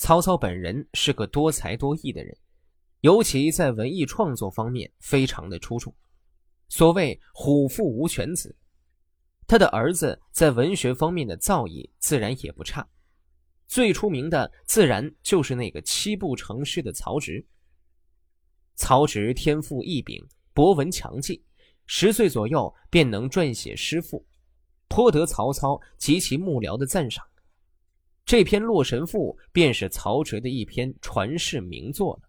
曹操本人是个多才多艺的人，尤其在文艺创作方面非常的出众。所谓“虎父无犬子”，他的儿子在文学方面的造诣自然也不差。最出名的自然就是那个七步成诗的曹植。曹植天赋异禀，博闻强记，十岁左右便能撰写诗赋，颇得曹操及其幕僚的赞赏。这篇《洛神赋》便是曹植的一篇传世名作了。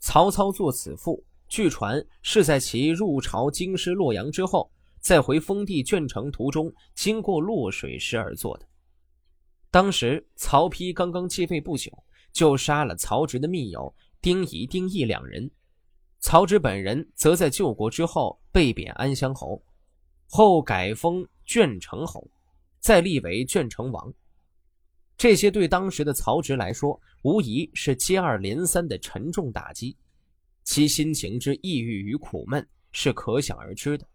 曹操作此赋，据传是在其入朝京师洛阳之后，在回封地鄄城途中经过洛水时而作的。当时曹丕刚刚继位不久，就杀了曹植的密友。丁仪、丁义两人，曹植本人则在救国之后被贬安乡侯，后改封鄄城侯，再立为鄄城王。这些对当时的曹植来说，无疑是接二连三的沉重打击，其心情之抑郁与苦闷是可想而知的。《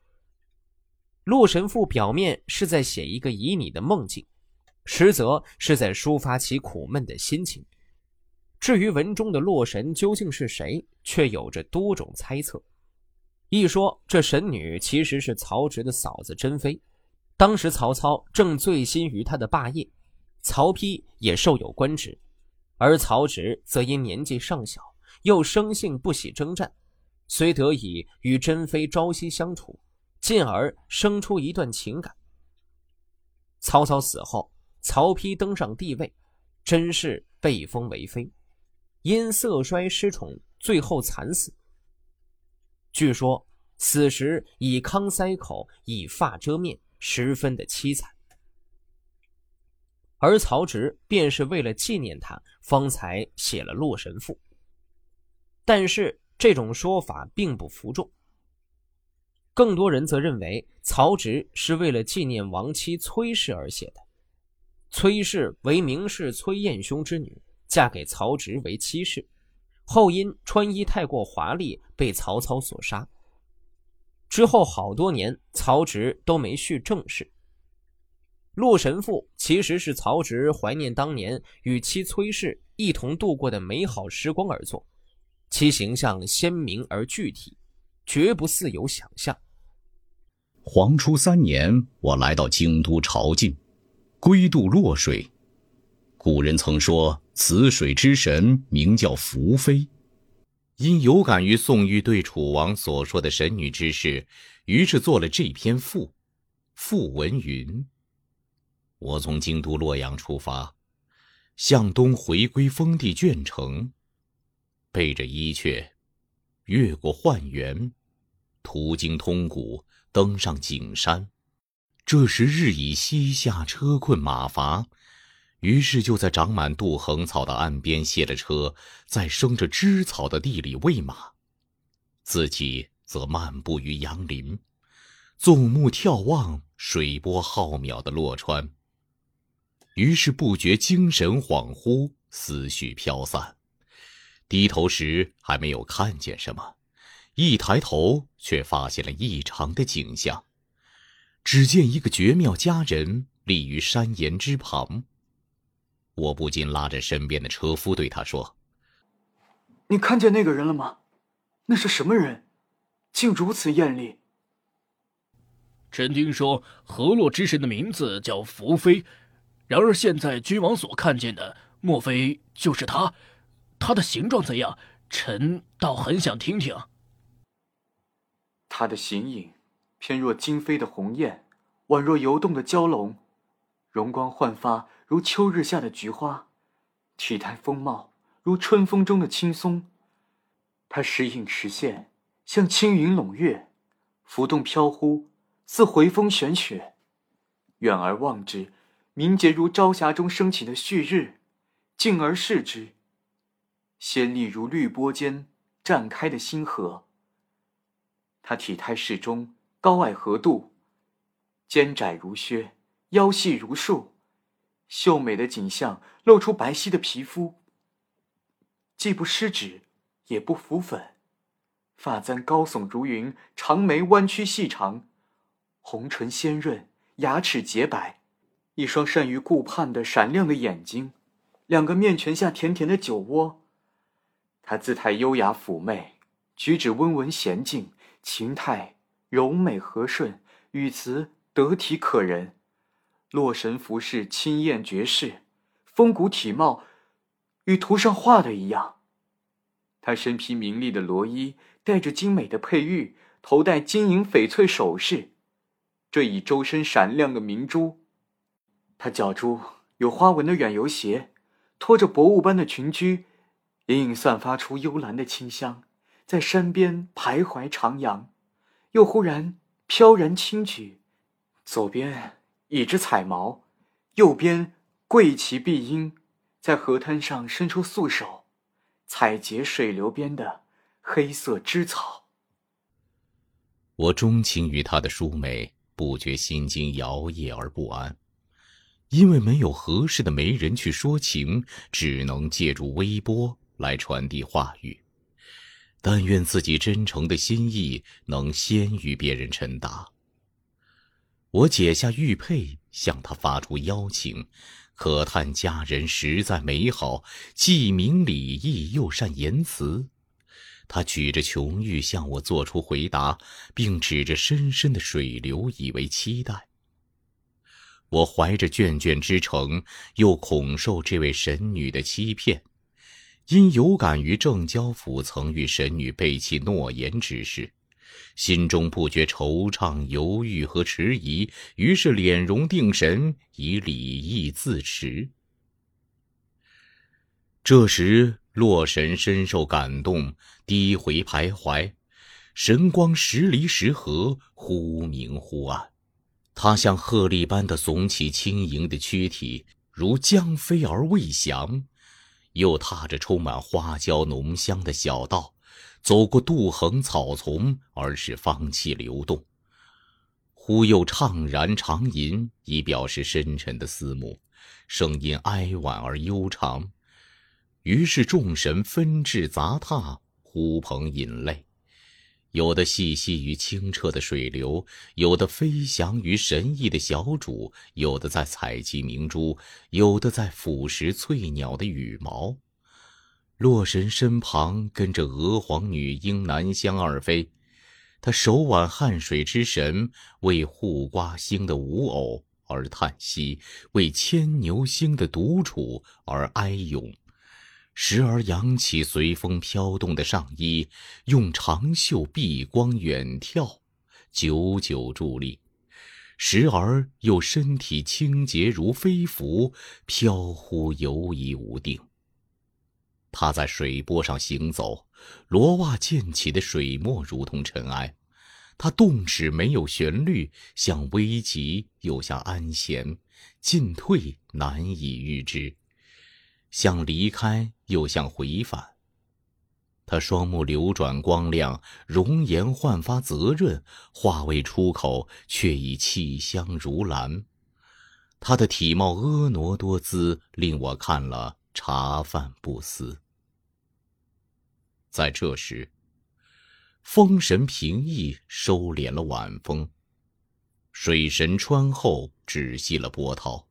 洛神赋》表面是在写一个旖旎的梦境，实则是在抒发其苦闷的心情。至于文中的洛神究竟是谁，却有着多种猜测。一说这神女其实是曹植的嫂子珍妃，当时曹操正醉心于她的霸业，曹丕也受有官职，而曹植则因年纪尚小，又生性不喜征战，虽得以与珍妃朝夕相处，进而生出一段情感。曹操死后，曹丕登上帝位，甄氏被封为妃。因色衰失宠，最后惨死。据说死时以糠塞口，以发遮面，十分的凄惨。而曹植便是为了纪念他，方才写了《洛神赋》。但是这种说法并不服众，更多人则认为曹植是为了纪念亡妻崔氏而写的。崔氏为名士崔彦兄之女。嫁给曹植为妻室，后因穿衣太过华丽被曹操所杀。之后好多年，曹植都没续正事。《洛神赋》其实是曹植怀念当年与妻崔氏一同度过的美好时光而作，其形象鲜明而具体，绝不似有想象。黄初三年，我来到京都朝觐，归渡洛水。古人曾说。此水之神名叫福妃，因有感于宋玉对楚王所说的神女之事，于是做了这篇赋。赋文云：“我从京都洛阳出发，向东回归封地鄄城，背着伊阙，越过幻原，途经通谷，登上景山。这时日已西下，车困马乏。”于是就在长满杜衡草的岸边卸了车，在生着枝草的地里喂马，自己则漫步于杨林，纵目眺望水波浩渺的洛川。于是不觉精神恍惚，思绪飘散。低头时还没有看见什么，一抬头却发现了异常的景象。只见一个绝妙佳人立于山岩之旁。我不禁拉着身边的车夫对他说：“你看见那个人了吗？那是什么人？竟如此艳丽？”臣听说河洛之神的名字叫福妃，然而现在君王所看见的，莫非就是她？她的形状怎样？臣倒很想听听。她的形影，偏若惊飞的鸿雁，宛若游动的蛟龙，容光焕发。如秋日下的菊花，体态风貌如春风中的青松。他时隐时现，像轻云笼月，浮动飘忽，似回风旋雪。远而望之，明洁如朝霞中升起的旭日；近而视之，鲜丽如绿波间绽开的星河。他体态适中，高矮合度，肩窄如靴，腰细如束。秀美的景象露出白皙的皮肤，既不失脂，也不浮粉，发簪高耸如云，长眉弯曲细长，红唇鲜润，牙齿洁白，一双善于顾盼的闪亮的眼睛，两个面泉下甜甜的酒窝。她姿态优雅妩媚，举止温文娴静，情态柔美和顺，语词得体可人。洛神服饰清艳绝世，风骨体貌与图上画的一样。她身披明丽的罗衣，戴着精美的佩玉，头戴金银翡翠首饰，缀以周身闪亮的明珠。他脚珠有花纹的远游鞋，拖着薄雾般的裙裾，隐隐散发出幽兰的清香，在山边徘徊徜徉，又忽然飘然轻举，左边一只彩毛，右边跪其碧缨，在河滩上伸出素手，采撷水流边的黑色枝草。我钟情于她的淑美，不觉心惊摇曳而不安。因为没有合适的媒人去说情，只能借助微波来传递话语。但愿自己真诚的心意能先于别人陈达。我解下玉佩，向他发出邀请，可叹佳人实在美好，既明礼义又善言辞。他举着琼玉向我做出回答，并指着深深的水流，以为期待。我怀着眷眷之诚，又恐受这位神女的欺骗，因有感于郑交府曾与神女背弃诺言之事，心中不觉惆怅、犹豫和迟疑，于是敛容定神，以礼义自持。这时，洛神深受感动，低回徘徊，神光时离时合，忽明忽暗。他像鹤立般的耸起轻盈的躯体，如将飞而未翔；又踏着充满花椒浓香的小道，走过杜横草丛，而使芳气流动。忽又怅然长吟，以表示深沉的思慕，声音哀婉而悠长。于是众神纷至杂沓，呼朋引类。有的细细于清澈的水流，有的飞翔于神异的小主，有的在采集明珠，有的在腐蚀翠鸟的羽毛。洛神身旁跟着娥皇女英南香二妃，她手挽汉水之神，为护瓜星的舞偶而叹息，为牵牛星的独处而哀咏。时而扬起随风飘动的上衣，用长袖避光远眺，久久伫立；时而又身体轻洁如飞浮，飘忽游移无定。他在水波上行走，罗袜溅起的水墨如同尘埃。他动止没有旋律，像危急又像安闲，进退难以预知。像离开，又像回返。他双目流转光亮，容颜焕发泽润，话未出口，却已气香如兰。他的体貌婀娜多姿，令我看了茶饭不思。在这时，风神平易，收敛了晚风；水神穿后，止息了波涛。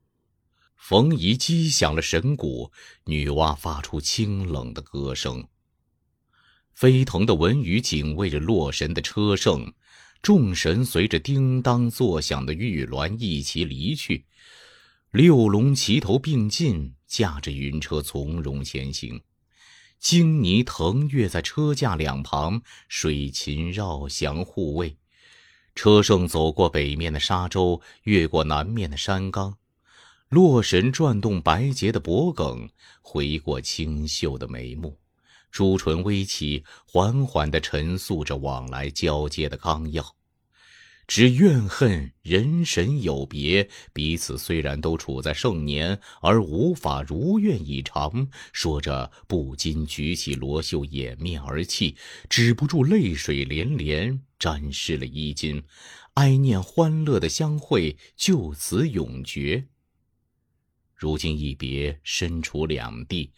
冯夷击响了神鼓，女娲发出清冷的歌声。飞腾的文鱼警卫着洛神的车胜，众神随着叮当作响的玉鸾一齐离去。六龙齐头并进，驾着云车从容前行。荆泥腾跃在车架两旁，水禽绕翔护卫。车胜走过北面的沙洲，越过南面的山冈。洛神转动白洁的脖颈，回过清秀的眉目，朱唇微起，缓缓地陈述着往来交接的纲要。只怨恨人神有别，彼此虽然都处在盛年，而无法如愿以偿。说着，不禁举起罗袖掩面而泣，止不住泪水连连，沾湿了衣襟，哀念欢乐的相会就此永绝。如今一别，身处两地，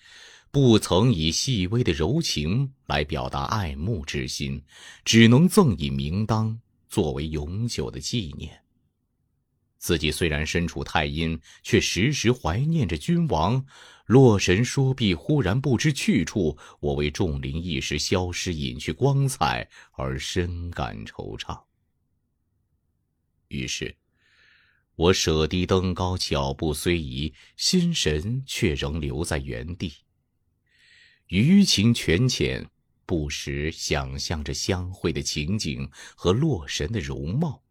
不曾以细微的柔情来表达爱慕之心，只能赠以名当，作为永久的纪念。自己虽然身处太阴，却时时怀念着君王。洛神说毕，忽然不知去处。我为众灵一时消失，隐去光彩，而深感惆怅。于是，我舍低登高，脚步虽移，心神却仍留在原地。余情泉浅，不时想象着相会的情景和洛神的容貌。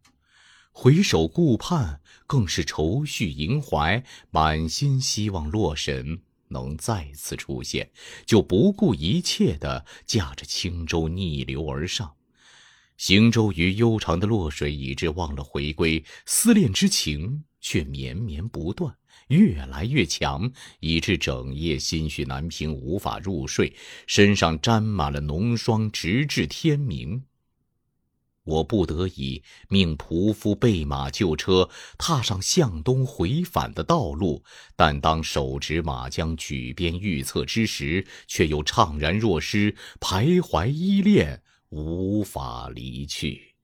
回首顾盼，更是愁绪萦怀，满心希望洛神能再次出现，就不顾一切的驾着轻舟逆流而上。行舟于悠长的洛水，以致忘了回归，思念之情却绵绵不断，越来越强，以致整夜心绪难平，无法入睡，身上沾满了浓霜，直至天明。我不得已命仆夫备马就车，踏上向东回返的道路。但当手执马缰，举鞭预策之时，却又怅然若失，徘徊依恋，无法离去。